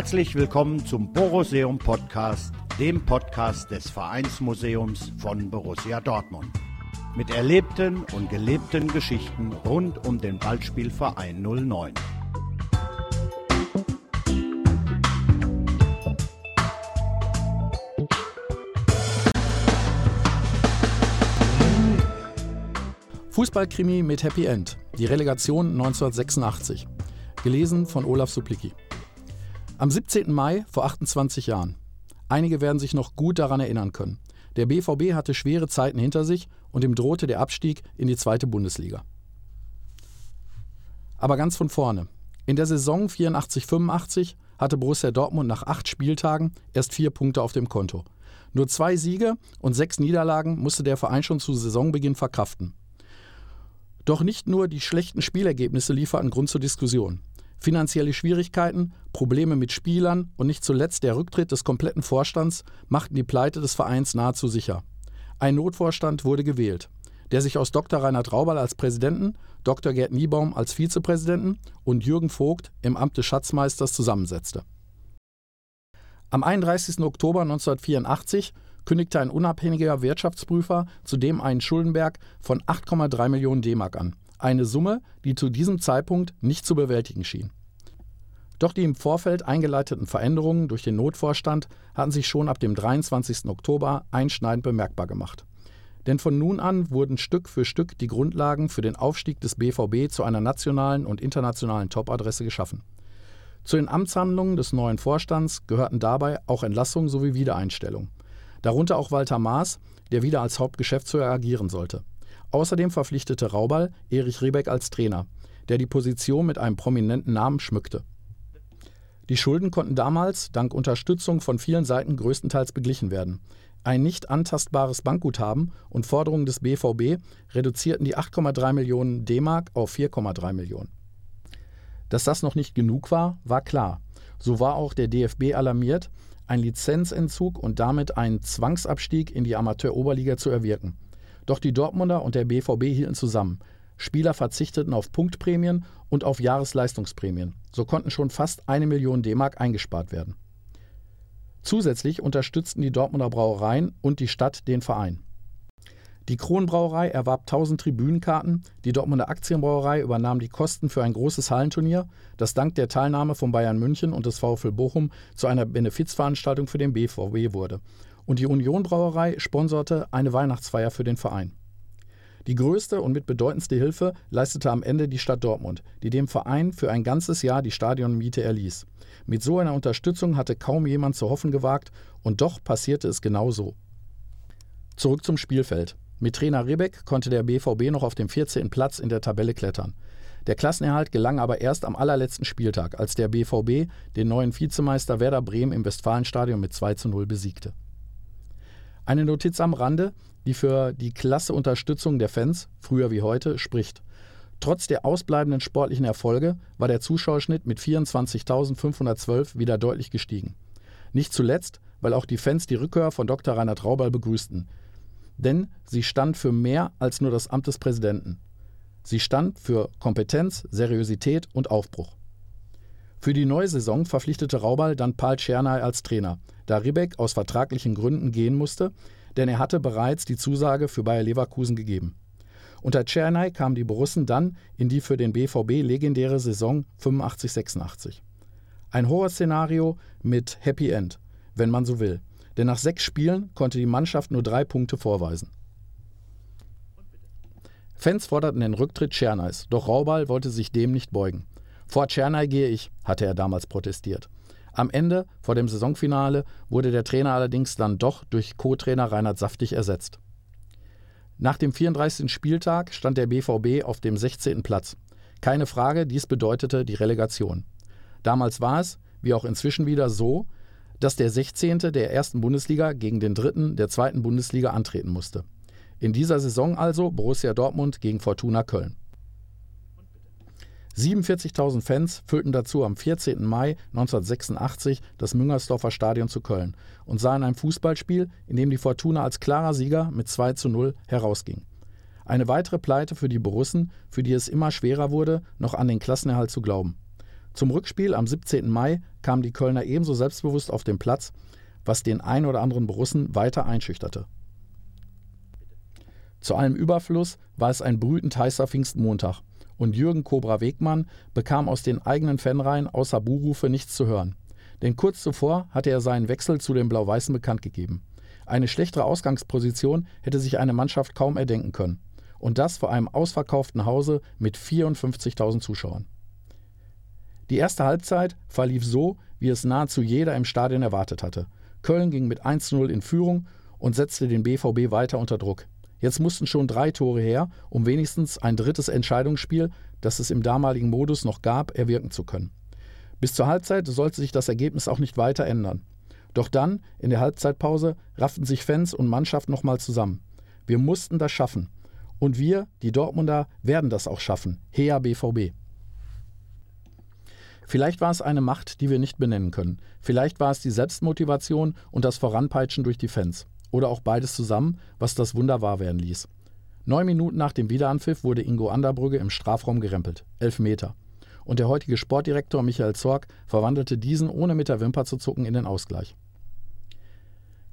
Herzlich willkommen zum Boruseum Podcast, dem Podcast des Vereinsmuseums von Borussia Dortmund. Mit erlebten und gelebten Geschichten rund um den Ballspielverein 09. Fußballkrimi mit Happy End. Die Relegation 1986. Gelesen von Olaf Suplicki. Am 17. Mai vor 28 Jahren. Einige werden sich noch gut daran erinnern können. Der BVB hatte schwere Zeiten hinter sich und ihm drohte der Abstieg in die zweite Bundesliga. Aber ganz von vorne. In der Saison 84-85 hatte Borussia Dortmund nach acht Spieltagen erst vier Punkte auf dem Konto. Nur zwei Siege und sechs Niederlagen musste der Verein schon zu Saisonbeginn verkraften. Doch nicht nur die schlechten Spielergebnisse lieferten Grund zur Diskussion. Finanzielle Schwierigkeiten, Probleme mit Spielern und nicht zuletzt der Rücktritt des kompletten Vorstands machten die Pleite des Vereins nahezu sicher. Ein Notvorstand wurde gewählt, der sich aus Dr. Reinhard Raubal als Präsidenten, Dr. Gerd Niebaum als Vizepräsidenten und Jürgen Vogt im Amt des Schatzmeisters zusammensetzte. Am 31. Oktober 1984 kündigte ein unabhängiger Wirtschaftsprüfer zudem einen Schuldenberg von 8,3 Millionen D-Mark an, eine Summe, die zu diesem Zeitpunkt nicht zu bewältigen schien. Doch die im Vorfeld eingeleiteten Veränderungen durch den Notvorstand hatten sich schon ab dem 23. Oktober einschneidend bemerkbar gemacht. Denn von nun an wurden Stück für Stück die Grundlagen für den Aufstieg des BVB zu einer nationalen und internationalen Topadresse geschaffen. Zu den Amtshandlungen des neuen Vorstands gehörten dabei auch Entlassungen sowie Wiedereinstellung. Darunter auch Walter Maas, der wieder als Hauptgeschäftsführer agieren sollte. Außerdem verpflichtete Raubal Erich Rebeck als Trainer, der die Position mit einem prominenten Namen schmückte. Die Schulden konnten damals dank Unterstützung von vielen Seiten größtenteils beglichen werden. Ein nicht antastbares Bankguthaben und Forderungen des BVB reduzierten die 8,3 Millionen D-Mark auf 4,3 Millionen. Dass das noch nicht genug war, war klar. So war auch der DFB alarmiert, ein Lizenzentzug und damit einen Zwangsabstieg in die Amateuroberliga zu erwirken. Doch die Dortmunder und der BVB hielten zusammen. Spieler verzichteten auf Punktprämien und auf Jahresleistungsprämien. So konnten schon fast eine Million D-Mark eingespart werden. Zusätzlich unterstützten die Dortmunder Brauereien und die Stadt den Verein. Die Kronbrauerei erwarb 1000 Tribünenkarten, die Dortmunder Aktienbrauerei übernahm die Kosten für ein großes Hallenturnier, das dank der Teilnahme von Bayern München und des VfL Bochum zu einer Benefizveranstaltung für den BVB wurde und die Union Brauerei sponserte eine Weihnachtsfeier für den Verein. Die größte und mit bedeutendste Hilfe leistete am Ende die Stadt Dortmund, die dem Verein für ein ganzes Jahr die Stadionmiete erließ. Mit so einer Unterstützung hatte kaum jemand zu hoffen gewagt, und doch passierte es genau so. Zurück zum Spielfeld. Mit Trainer Rebeck konnte der BVB noch auf dem 14. Platz in der Tabelle klettern. Der Klassenerhalt gelang aber erst am allerletzten Spieltag, als der BVB den neuen Vizemeister Werder Bremen im Westfalenstadion mit 2 zu 0 besiegte. Eine Notiz am Rande, die für die klasse Unterstützung der Fans, früher wie heute, spricht. Trotz der ausbleibenden sportlichen Erfolge war der Zuschauerschnitt mit 24.512 wieder deutlich gestiegen. Nicht zuletzt, weil auch die Fans die Rückkehr von Dr. Reinhard Raubal begrüßten. Denn sie stand für mehr als nur das Amt des Präsidenten. Sie stand für Kompetenz, Seriosität und Aufbruch. Für die neue Saison verpflichtete Raubal dann Paul Czernay als Trainer, da Ribbeck aus vertraglichen Gründen gehen musste, denn er hatte bereits die Zusage für Bayer Leverkusen gegeben. Unter Czernay kamen die Borussen dann in die für den BVB legendäre Saison 85-86. Ein Horrorszenario mit Happy End, wenn man so will, denn nach sechs Spielen konnte die Mannschaft nur drei Punkte vorweisen. Fans forderten den Rücktritt Czernays, doch Raubal wollte sich dem nicht beugen. Vor Tschernay gehe ich, hatte er damals protestiert. Am Ende, vor dem Saisonfinale, wurde der Trainer allerdings dann doch durch Co-Trainer Reinhard Saftig ersetzt. Nach dem 34. Spieltag stand der BVB auf dem 16. Platz. Keine Frage, dies bedeutete die Relegation. Damals war es, wie auch inzwischen wieder, so, dass der 16. der ersten Bundesliga gegen den dritten der zweiten Bundesliga antreten musste. In dieser Saison also Borussia Dortmund gegen Fortuna Köln. 47.000 Fans füllten dazu am 14. Mai 1986 das Müngersdorfer Stadion zu Köln und sahen ein Fußballspiel, in dem die Fortuna als klarer Sieger mit 2 zu 0 herausging. Eine weitere Pleite für die Borussen, für die es immer schwerer wurde, noch an den Klassenerhalt zu glauben. Zum Rückspiel am 17. Mai kamen die Kölner ebenso selbstbewusst auf den Platz, was den ein oder anderen Borussen weiter einschüchterte. Zu allem Überfluss war es ein brütend heißer Pfingstmontag und Jürgen Kobra Wegmann bekam aus den eigenen Fanreihen außer Buhrufe nichts zu hören. Denn kurz zuvor hatte er seinen Wechsel zu den Blau-Weißen bekannt gegeben. Eine schlechtere Ausgangsposition hätte sich eine Mannschaft kaum erdenken können. Und das vor einem ausverkauften Hause mit 54.000 Zuschauern. Die erste Halbzeit verlief so, wie es nahezu jeder im Stadion erwartet hatte. Köln ging mit 1-0 in Führung und setzte den BVB weiter unter Druck. Jetzt mussten schon drei Tore her, um wenigstens ein drittes Entscheidungsspiel, das es im damaligen Modus noch gab, erwirken zu können. Bis zur Halbzeit sollte sich das Ergebnis auch nicht weiter ändern. Doch dann, in der Halbzeitpause, rafften sich Fans und Mannschaft nochmal zusammen. Wir mussten das schaffen. Und wir, die Dortmunder, werden das auch schaffen. Hea BVB. Vielleicht war es eine Macht, die wir nicht benennen können. Vielleicht war es die Selbstmotivation und das Voranpeitschen durch die Fans. Oder auch beides zusammen, was das Wunder wahr werden ließ. Neun Minuten nach dem Wiederanpfiff wurde Ingo Anderbrügge im Strafraum gerempelt. Elf Meter. Und der heutige Sportdirektor Michael Zorg verwandelte diesen ohne mit der Wimper zu zucken in den Ausgleich.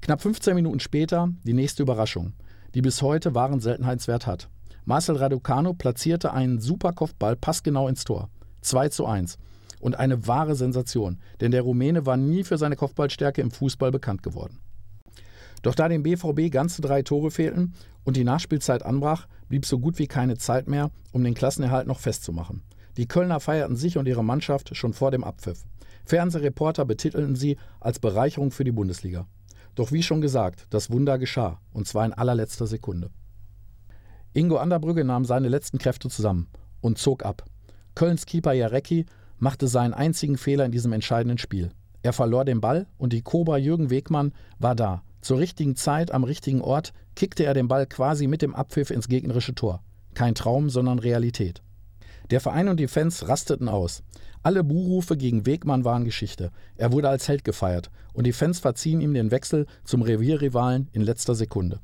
Knapp 15 Minuten später die nächste Überraschung, die bis heute wahren Seltenheitswert hat. Marcel Raducano platzierte einen Superkopfball passgenau ins Tor. 2 zu 1. Und eine wahre Sensation, denn der Rumäne war nie für seine Kopfballstärke im Fußball bekannt geworden. Doch da dem BVB ganze drei Tore fehlten und die Nachspielzeit anbrach, blieb so gut wie keine Zeit mehr, um den Klassenerhalt noch festzumachen. Die Kölner feierten sich und ihre Mannschaft schon vor dem Abpfiff. Fernsehreporter betitelten sie als Bereicherung für die Bundesliga. Doch wie schon gesagt, das Wunder geschah, und zwar in allerletzter Sekunde. Ingo Anderbrügge nahm seine letzten Kräfte zusammen und zog ab. Kölns Keeper Jarecki machte seinen einzigen Fehler in diesem entscheidenden Spiel. Er verlor den Ball und die Cobra Jürgen Wegmann war da, zur richtigen Zeit am richtigen Ort kickte er den Ball quasi mit dem Abpfiff ins gegnerische Tor. Kein Traum, sondern Realität. Der Verein und die Fans rasteten aus. Alle Buhrufe gegen Wegmann waren Geschichte. Er wurde als Held gefeiert und die Fans verziehen ihm den Wechsel zum Revierrivalen in letzter Sekunde.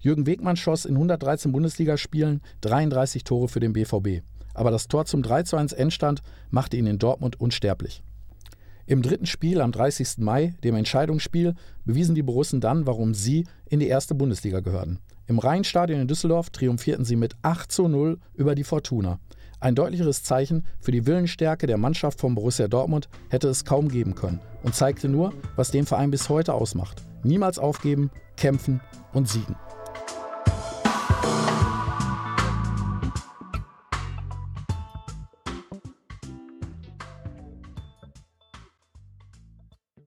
Jürgen Wegmann schoss in 113 Bundesligaspielen 33 Tore für den BVB. Aber das Tor zum 3 1 Endstand machte ihn in Dortmund unsterblich. Im dritten Spiel am 30. Mai, dem Entscheidungsspiel, bewiesen die Borussen dann, warum sie in die erste Bundesliga gehörten. Im Rheinstadion in Düsseldorf triumphierten sie mit 8 zu 0 über die Fortuna. Ein deutlicheres Zeichen für die Willensstärke der Mannschaft von Borussia Dortmund hätte es kaum geben können und zeigte nur, was den Verein bis heute ausmacht. Niemals aufgeben, kämpfen und siegen.